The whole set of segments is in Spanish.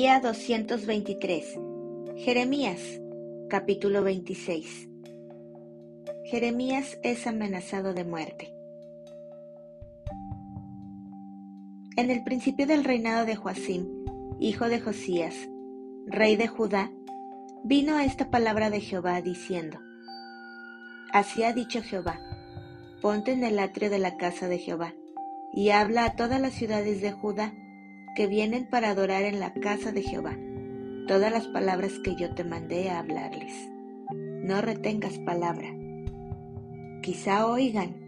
Día 223. Jeremías, capítulo 26. Jeremías es amenazado de muerte. En el principio del reinado de Joacim, hijo de Josías, rey de Judá, vino esta palabra de Jehová diciendo, Así ha dicho Jehová, ponte en el atrio de la casa de Jehová, y habla a todas las ciudades de Judá, que vienen para adorar en la casa de Jehová, todas las palabras que yo te mandé a hablarles. No retengas palabra. Quizá oigan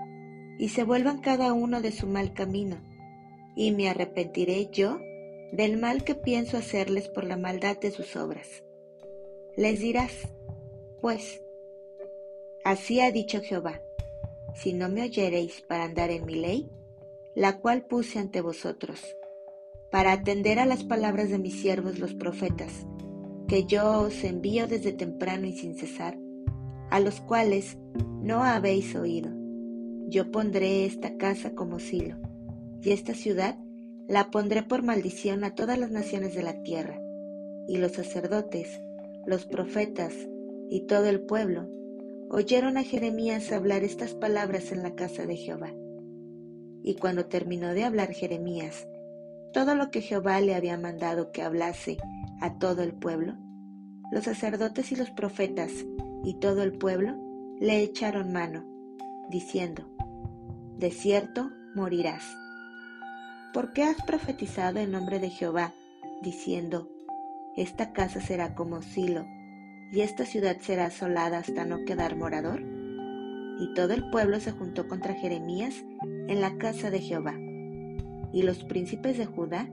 y se vuelvan cada uno de su mal camino, y me arrepentiré yo del mal que pienso hacerles por la maldad de sus obras. Les dirás, pues, así ha dicho Jehová, si no me oyereis para andar en mi ley, la cual puse ante vosotros, para atender a las palabras de mis siervos los profetas, que yo os envío desde temprano y sin cesar, a los cuales no habéis oído. Yo pondré esta casa como silo, y esta ciudad la pondré por maldición a todas las naciones de la tierra, y los sacerdotes, los profetas y todo el pueblo oyeron a Jeremías hablar estas palabras en la casa de Jehová. Y cuando terminó de hablar Jeremías todo lo que Jehová le había mandado que hablase a todo el pueblo, los sacerdotes y los profetas y todo el pueblo le echaron mano, diciendo, De cierto morirás. ¿Por qué has profetizado en nombre de Jehová, diciendo, Esta casa será como silo, y esta ciudad será asolada hasta no quedar morador? Y todo el pueblo se juntó contra Jeremías en la casa de Jehová y los príncipes de Judá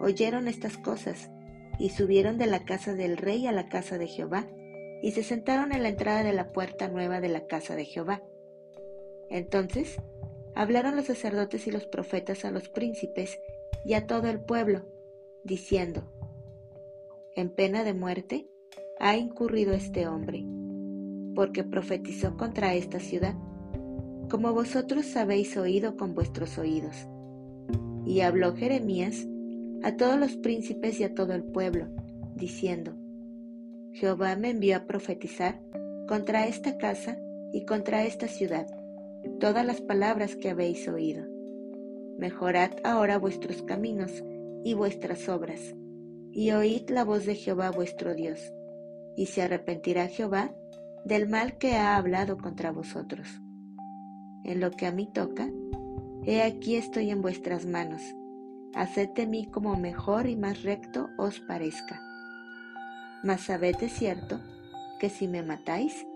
oyeron estas cosas, y subieron de la casa del rey a la casa de Jehová, y se sentaron en la entrada de la puerta nueva de la casa de Jehová. Entonces hablaron los sacerdotes y los profetas a los príncipes y a todo el pueblo, diciendo, En pena de muerte ha incurrido este hombre, porque profetizó contra esta ciudad, como vosotros habéis oído con vuestros oídos y habló Jeremías a todos los príncipes y a todo el pueblo, diciendo, Jehová me envió a profetizar contra esta casa y contra esta ciudad todas las palabras que habéis oído. Mejorad ahora vuestros caminos y vuestras obras, y oíd la voz de Jehová vuestro Dios, y se arrepentirá Jehová del mal que ha hablado contra vosotros. En lo que a mí toca, He aquí estoy en vuestras manos. Haced de mí como mejor y más recto os parezca. Mas sabed de cierto que si me matáis,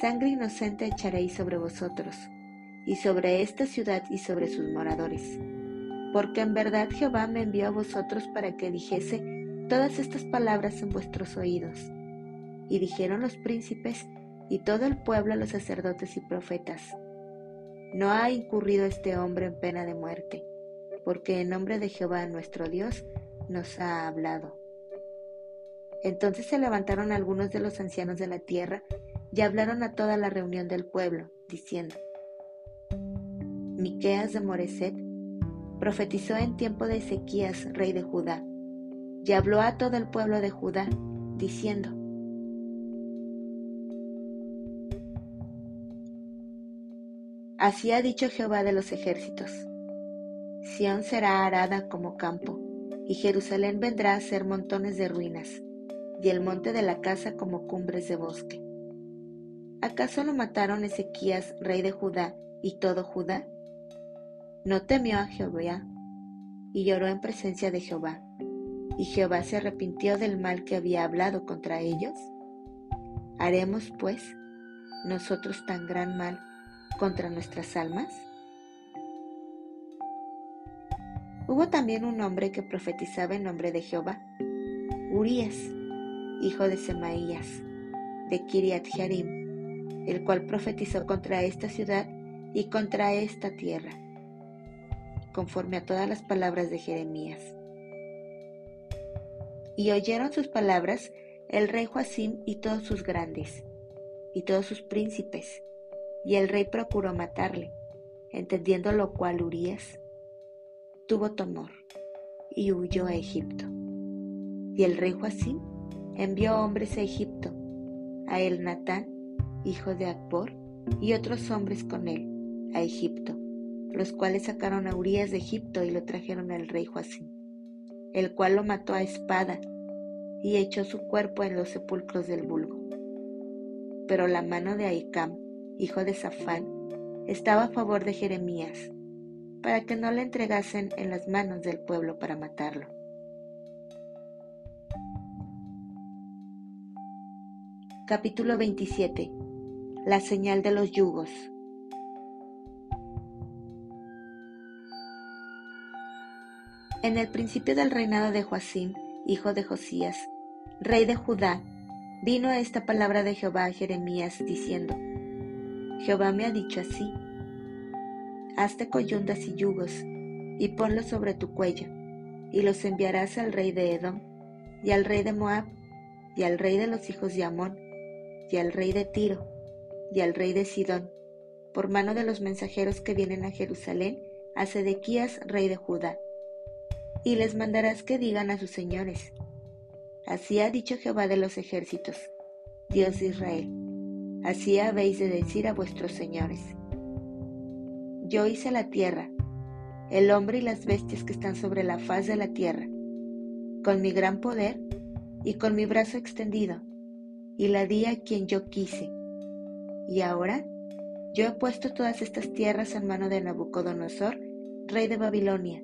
sangre inocente echaréis sobre vosotros, y sobre esta ciudad y sobre sus moradores. Porque en verdad Jehová me envió a vosotros para que dijese todas estas palabras en vuestros oídos. Y dijeron los príncipes y todo el pueblo a los sacerdotes y profetas, no ha incurrido este hombre en pena de muerte, porque en nombre de Jehová nuestro Dios nos ha hablado. Entonces se levantaron algunos de los ancianos de la tierra y hablaron a toda la reunión del pueblo, diciendo, Miqueas de Moreset profetizó en tiempo de Ezequías, rey de Judá, y habló a todo el pueblo de Judá, diciendo, Así ha dicho Jehová de los ejércitos. Sión será arada como campo, y Jerusalén vendrá a ser montones de ruinas, y el monte de la casa como cumbres de bosque. ¿Acaso lo mataron Ezequías, rey de Judá, y todo Judá? No temió a Jehová, y lloró en presencia de Jehová, y Jehová se arrepintió del mal que había hablado contra ellos. ¿Haremos, pues, nosotros tan gran mal contra nuestras almas? Hubo también un hombre que profetizaba en nombre de Jehová, Urías, hijo de Semaías, de Kiriat Jearim, el cual profetizó contra esta ciudad y contra esta tierra, conforme a todas las palabras de Jeremías. Y oyeron sus palabras el rey Joacim y todos sus grandes, y todos sus príncipes, y el rey procuró matarle, entendiendo lo cual Urias tuvo temor y huyó a Egipto. Y el rey Joacim envió hombres a Egipto, a el Natán, hijo de Akbor, y otros hombres con él, a Egipto, los cuales sacaron a Urias de Egipto y lo trajeron al rey Joacim, el cual lo mató a espada y echó su cuerpo en los sepulcros del vulgo. Pero la mano de Ahicam, hijo de Safán, estaba a favor de Jeremías, para que no le entregasen en las manos del pueblo para matarlo. Capítulo 27 La señal de los yugos En el principio del reinado de Joacim, hijo de Josías, rey de Judá, vino esta palabra de Jehová a Jeremías diciendo, Jehová me ha dicho así, hazte coyundas y yugos, y ponlos sobre tu cuello, y los enviarás al rey de Edom, y al rey de Moab, y al rey de los hijos de Amón, y al rey de Tiro, y al rey de Sidón, por mano de los mensajeros que vienen a Jerusalén, a Sedequías, rey de Judá. Y les mandarás que digan a sus señores, Así ha dicho Jehová de los ejércitos, Dios de Israel, así habéis de decir a vuestros señores. Yo hice la tierra, el hombre y las bestias que están sobre la faz de la tierra, con mi gran poder y con mi brazo extendido, y la di a quien yo quise. Y ahora yo he puesto todas estas tierras en mano de Nabucodonosor, rey de Babilonia,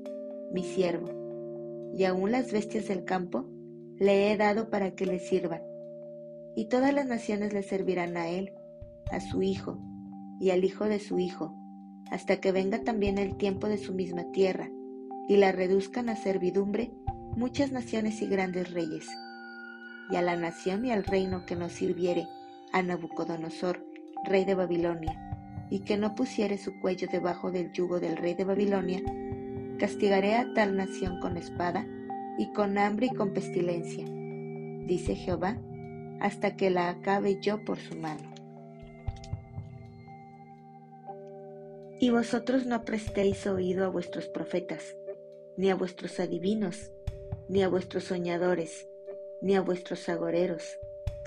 mi siervo, y aún las bestias del campo le he dado para que le sirvan. Y todas las naciones le servirán a él, a su hijo y al hijo de su hijo, hasta que venga también el tiempo de su misma tierra, y la reduzcan a servidumbre muchas naciones y grandes reyes. Y a la nación y al reino que no sirviere a Nabucodonosor, rey de Babilonia, y que no pusiere su cuello debajo del yugo del rey de Babilonia, castigaré a tal nación con espada, y con hambre y con pestilencia, dice Jehová, hasta que la acabe yo por su mano. Y vosotros no prestéis oído a vuestros profetas, ni a vuestros adivinos, ni a vuestros soñadores, ni a vuestros agoreros,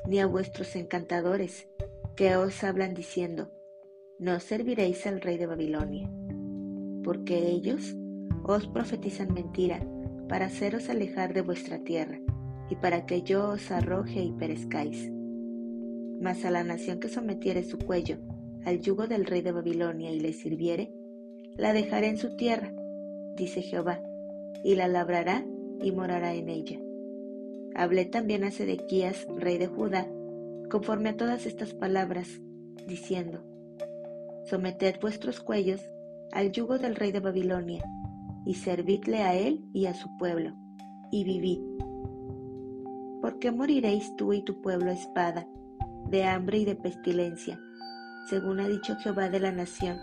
ni a vuestros encantadores, que os hablan diciendo, no serviréis al rey de Babilonia, porque ellos os profetizan mentira para haceros alejar de vuestra tierra, y para que yo os arroje y perezcáis. Mas a la nación que sometiere su cuello al yugo del rey de Babilonia y le sirviere, la dejaré en su tierra, dice Jehová, y la labrará y morará en ella. Hablé también a Sedequías, rey de Judá, conforme a todas estas palabras, diciendo, Someted vuestros cuellos al yugo del rey de Babilonia, y servidle a él y a su pueblo, y vivid. ¿Por qué moriréis tú y tu pueblo a espada, de hambre y de pestilencia, según ha dicho Jehová de la nación,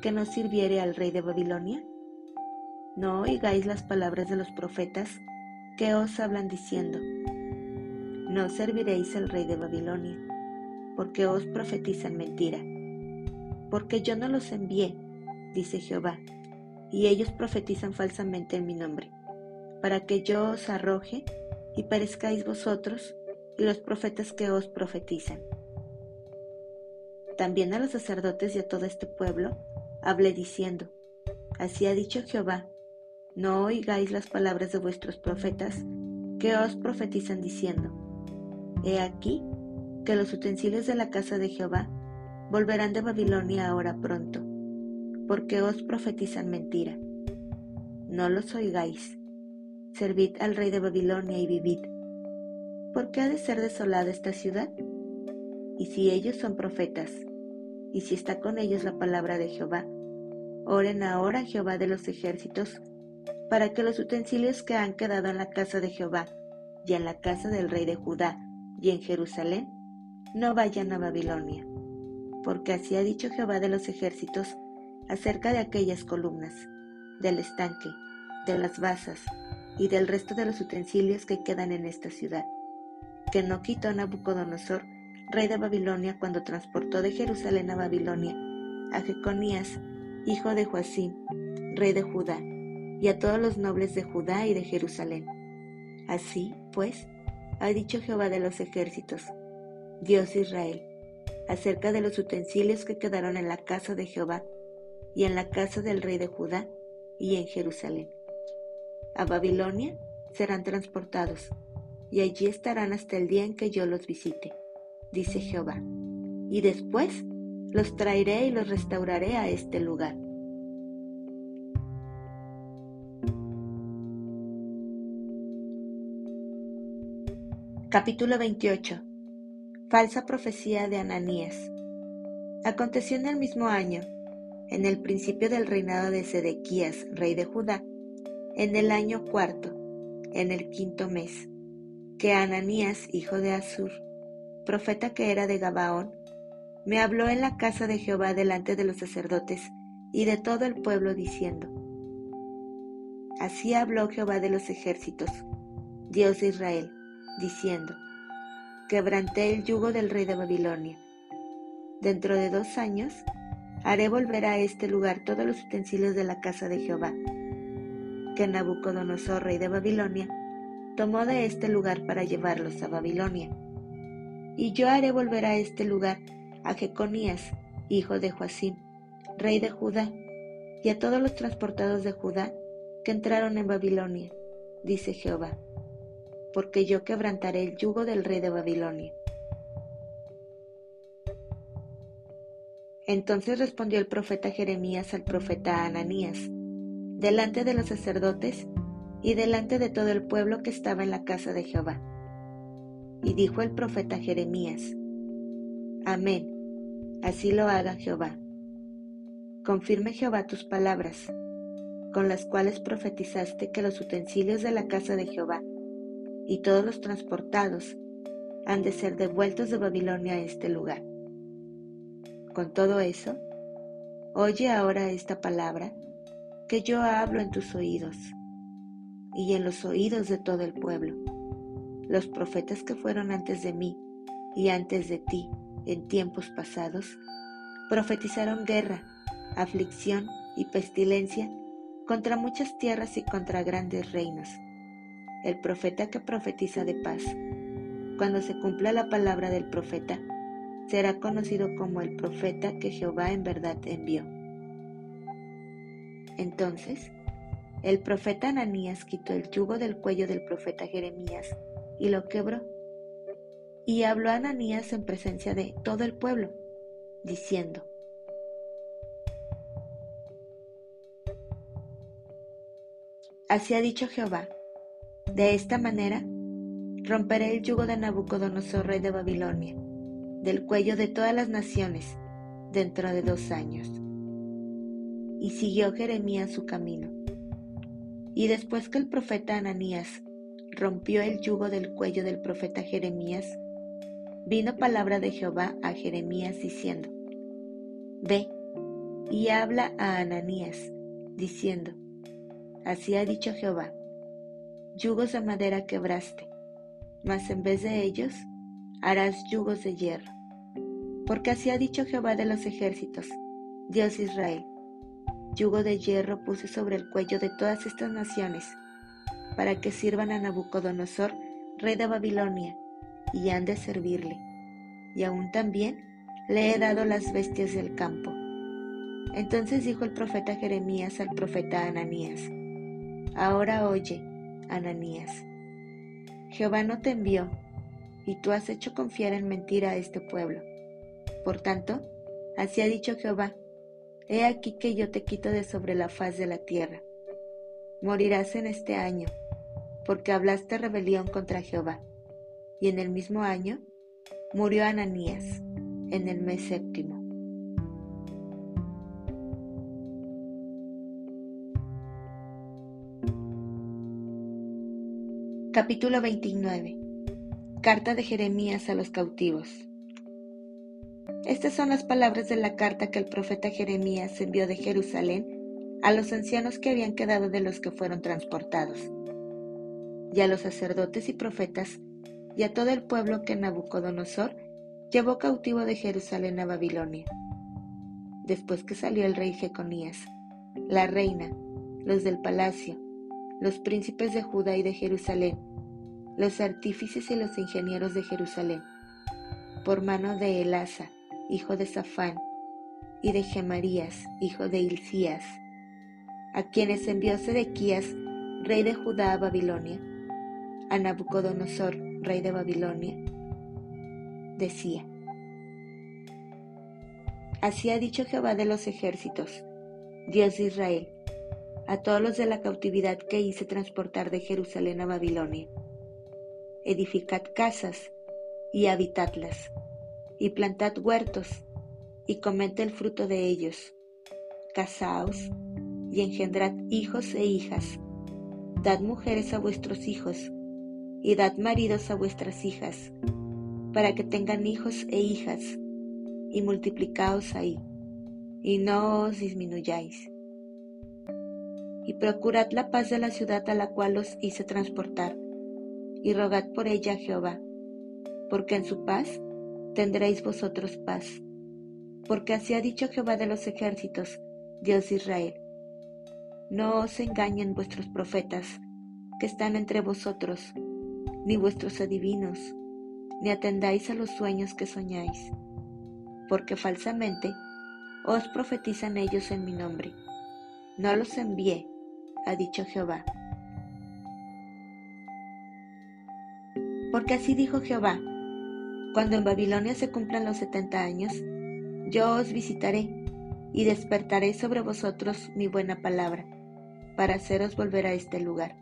que no sirviere al rey de Babilonia? No oigáis las palabras de los profetas que os hablan diciendo, no serviréis al rey de Babilonia, porque os profetizan mentira. Porque yo no los envié, dice Jehová, y ellos profetizan falsamente en mi nombre, para que yo os arroje y perezcáis vosotros y los profetas que os profetizan. También a los sacerdotes y a todo este pueblo hablé diciendo, Así ha dicho Jehová, no oigáis las palabras de vuestros profetas que os profetizan diciendo, He aquí que los utensilios de la casa de Jehová volverán de Babilonia ahora pronto porque os profetizan mentira. No los oigáis. Servid al rey de Babilonia y vivid. ¿Por qué ha de ser desolada esta ciudad? Y si ellos son profetas, y si está con ellos la palabra de Jehová, oren ahora a Jehová de los ejércitos, para que los utensilios que han quedado en la casa de Jehová y en la casa del rey de Judá y en Jerusalén, no vayan a Babilonia. Porque así ha dicho Jehová de los ejércitos, acerca de aquellas columnas, del estanque, de las basas y del resto de los utensilios que quedan en esta ciudad, que no quitó Nabucodonosor, rey de Babilonia, cuando transportó de Jerusalén a Babilonia a Jeconías, hijo de Joacim, rey de Judá, y a todos los nobles de Judá y de Jerusalén. Así, pues, ha dicho Jehová de los ejércitos, Dios de Israel, acerca de los utensilios que quedaron en la casa de Jehová y en la casa del rey de Judá y en Jerusalén. A Babilonia serán transportados, y allí estarán hasta el día en que yo los visite, dice Jehová, y después los traeré y los restauraré a este lugar. Capítulo 28 Falsa profecía de Ananías. Aconteció en el mismo año, en el principio del reinado de Sedequías, rey de Judá, en el año cuarto, en el quinto mes, que Ananías, hijo de Azur, profeta que era de Gabaón, me habló en la casa de Jehová delante de los sacerdotes y de todo el pueblo diciendo, Así habló Jehová de los ejércitos, Dios de Israel, diciendo, Quebranté el yugo del rey de Babilonia. Dentro de dos años haré volver a este lugar todos los utensilios de la casa de Jehová, que Nabucodonosor, rey de Babilonia, tomó de este lugar para llevarlos a Babilonia. Y yo haré volver a este lugar a Jeconías, hijo de Joacim, rey de Judá, y a todos los transportados de Judá que entraron en Babilonia, dice Jehová, porque yo quebrantaré el yugo del rey de Babilonia. Entonces respondió el profeta Jeremías al profeta Ananías, delante de los sacerdotes y delante de todo el pueblo que estaba en la casa de Jehová. Y dijo el profeta Jeremías, Amén, así lo haga Jehová. Confirme Jehová tus palabras, con las cuales profetizaste que los utensilios de la casa de Jehová y todos los transportados han de ser devueltos de Babilonia a este lugar. Con todo eso, oye ahora esta palabra que yo hablo en tus oídos y en los oídos de todo el pueblo. Los profetas que fueron antes de mí y antes de ti en tiempos pasados, profetizaron guerra, aflicción y pestilencia contra muchas tierras y contra grandes reinos. El profeta que profetiza de paz, cuando se cumpla la palabra del profeta, será conocido como el profeta que Jehová en verdad envió. Entonces, el profeta Ananías quitó el yugo del cuello del profeta Jeremías y lo quebró. Y habló a Ananías en presencia de todo el pueblo, diciendo, Así ha dicho Jehová, de esta manera romperé el yugo de Nabucodonosor, rey de Babilonia, del cuello de todas las naciones, dentro de dos años. Y siguió Jeremías su camino y después que el profeta Ananías rompió el yugo del cuello del profeta Jeremías, vino palabra de Jehová a Jeremías diciendo, Ve y habla a Ananías, diciendo, Así ha dicho Jehová, yugos de madera quebraste, mas en vez de ellos harás yugos de hierro. Porque así ha dicho Jehová de los ejércitos, Dios Israel, yugo de hierro puse sobre el cuello de todas estas naciones, para que sirvan a Nabucodonosor, rey de Babilonia, y han de servirle. Y aún también le he dado las bestias del campo. Entonces dijo el profeta Jeremías al profeta Ananías, Ahora oye, Ananías, Jehová no te envió, y tú has hecho confiar en mentira a este pueblo. Por tanto, así ha dicho Jehová, He aquí que yo te quito de sobre la faz de la tierra. Morirás en este año, porque hablaste rebelión contra Jehová. Y en el mismo año murió Ananías, en el mes séptimo. Capítulo 29 Carta de Jeremías a los cautivos estas son las palabras de la carta que el profeta Jeremías envió de Jerusalén a los ancianos que habían quedado de los que fueron transportados, y a los sacerdotes y profetas, y a todo el pueblo que Nabucodonosor llevó cautivo de Jerusalén a Babilonia. Después que salió el rey Jeconías, la reina, los del palacio, los príncipes de Judá y de Jerusalén, los artífices y los ingenieros de Jerusalén, por mano de Elasa, hijo de Safán, y de Gemarías, hijo de Hilcías, a quienes envió Sedequías, rey de Judá, a Babilonia, a Nabucodonosor, rey de Babilonia, decía, Así ha dicho Jehová de los ejércitos, Dios de Israel, a todos los de la cautividad que hice transportar de Jerusalén a Babilonia. Edificad casas y habitadlas, y plantad huertos, y comed el fruto de ellos. Casaos y engendrad hijos e hijas. Dad mujeres a vuestros hijos, y dad maridos a vuestras hijas, para que tengan hijos e hijas, y multiplicaos ahí, y no os disminuyáis. Y procurad la paz de la ciudad a la cual os hice transportar, y rogad por ella a Jehová, porque en su paz tendréis vosotros paz. Porque así ha dicho Jehová de los ejércitos, Dios de Israel. No os engañen vuestros profetas que están entre vosotros, ni vuestros adivinos, ni atendáis a los sueños que soñáis, porque falsamente os profetizan ellos en mi nombre. No los envié, ha dicho Jehová. Porque así dijo Jehová, cuando en Babilonia se cumplan los setenta años, yo os visitaré y despertaré sobre vosotros mi buena palabra, para haceros volver a este lugar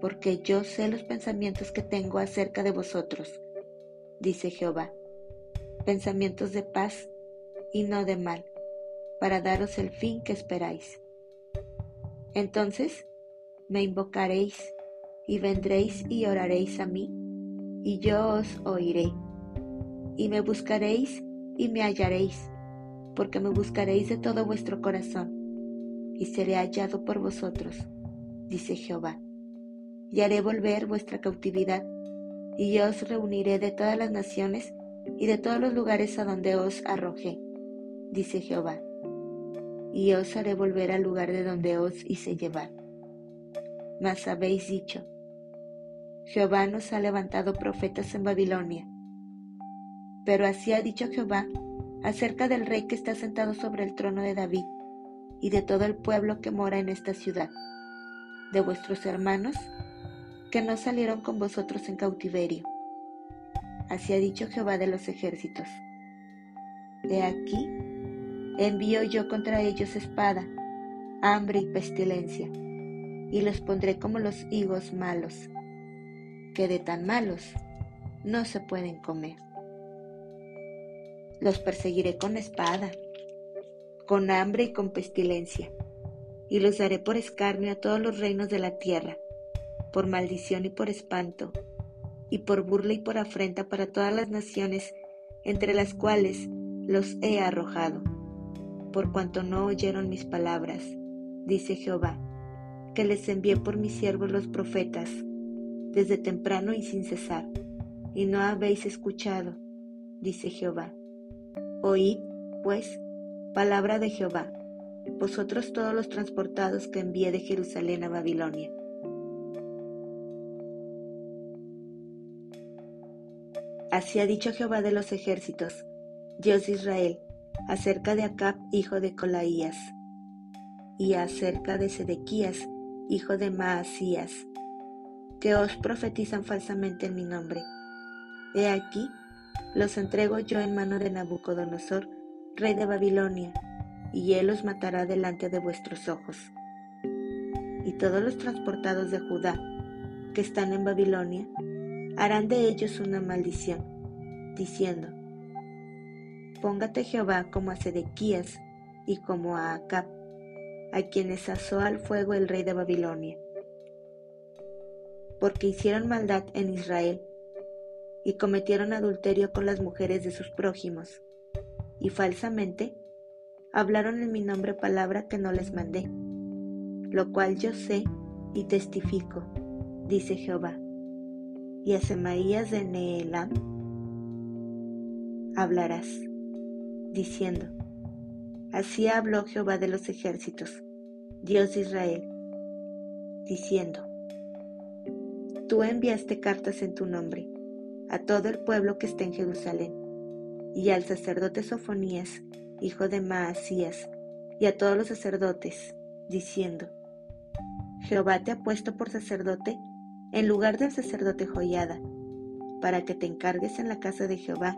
porque yo sé los pensamientos que tengo acerca de vosotros, dice Jehová, pensamientos de paz y no de mal, para daros el fin que esperáis. Entonces me invocaréis y vendréis y oraréis a mí, y yo os oiré, y me buscaréis y me hallaréis, porque me buscaréis de todo vuestro corazón, y seré hallado por vosotros, dice Jehová y haré volver vuestra cautividad, y yo os reuniré de todas las naciones y de todos los lugares a donde os arrojé, dice Jehová, y os haré volver al lugar de donde os hice llevar. Mas habéis dicho, Jehová nos ha levantado profetas en Babilonia. Pero así ha dicho Jehová acerca del rey que está sentado sobre el trono de David y de todo el pueblo que mora en esta ciudad, de vuestros hermanos que no salieron con vosotros en cautiverio. Así ha dicho Jehová de los ejércitos. De aquí envío yo contra ellos espada, hambre y pestilencia, y los pondré como los higos malos, que de tan malos no se pueden comer. Los perseguiré con espada, con hambre y con pestilencia, y los daré por escarnio a todos los reinos de la tierra por maldición y por espanto, y por burla y por afrenta para todas las naciones entre las cuales los he arrojado, por cuanto no oyeron mis palabras, dice Jehová, que les envié por mis siervos los profetas, desde temprano y sin cesar, y no habéis escuchado, dice Jehová. Oíd, pues, palabra de Jehová, vosotros todos los transportados que envié de Jerusalén a Babilonia. Así ha dicho Jehová de los ejércitos, Dios de Israel, acerca de Acab, hijo de Colaías, y acerca de Sedequías, hijo de Maasías, que os profetizan falsamente en mi nombre. He aquí, los entrego yo en mano de Nabucodonosor, rey de Babilonia, y él os matará delante de vuestros ojos. Y todos los transportados de Judá, que están en Babilonia, harán de ellos una maldición, diciendo, Póngate Jehová como a Sedequías y como a Acab, a quienes asó al fuego el rey de Babilonia, porque hicieron maldad en Israel y cometieron adulterio con las mujeres de sus prójimos, y falsamente hablaron en mi nombre palabra que no les mandé, lo cual yo sé y testifico, dice Jehová. Y a Semaías de Neelam hablarás, diciendo, Así habló Jehová de los ejércitos, Dios de Israel, diciendo, tú enviaste cartas en tu nombre a todo el pueblo que está en Jerusalén, y al sacerdote Sofonías, hijo de Maasías, y a todos los sacerdotes, diciendo, Jehová te ha puesto por sacerdote en lugar del sacerdote Joyada, para que te encargues en la casa de Jehová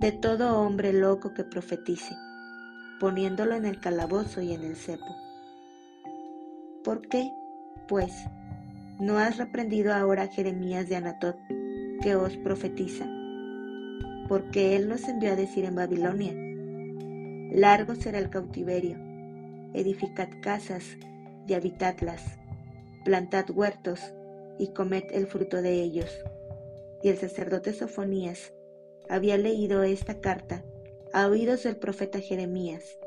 de todo hombre loco que profetice, poniéndolo en el calabozo y en el cepo. ¿Por qué, pues, no has reprendido ahora a Jeremías de Anatot, que os profetiza? Porque él nos envió a decir en Babilonia, largo será el cautiverio, edificad casas y habitadlas, plantad huertos y comed el fruto de ellos. Y el sacerdote Sofonías había leído esta carta a oídos del profeta Jeremías,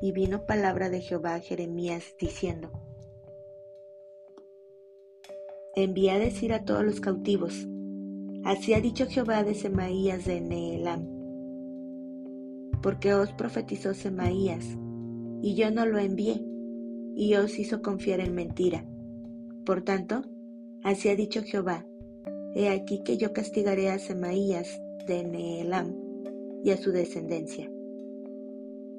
y vino palabra de Jehová a Jeremías diciendo, Envía a decir a todos los cautivos, así ha dicho Jehová de Semaías de Neelam, porque os profetizó Semaías, y yo no lo envié, y os hizo confiar en mentira. Por tanto, así ha dicho Jehová, he aquí que yo castigaré a Semaías de Neelam y a su descendencia.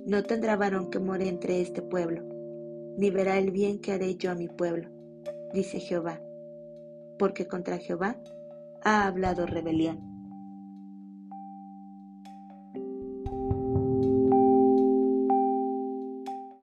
No tendrá varón que more entre este pueblo, ni verá el bien que haré yo a mi pueblo, dice Jehová, porque contra Jehová ha hablado rebelión.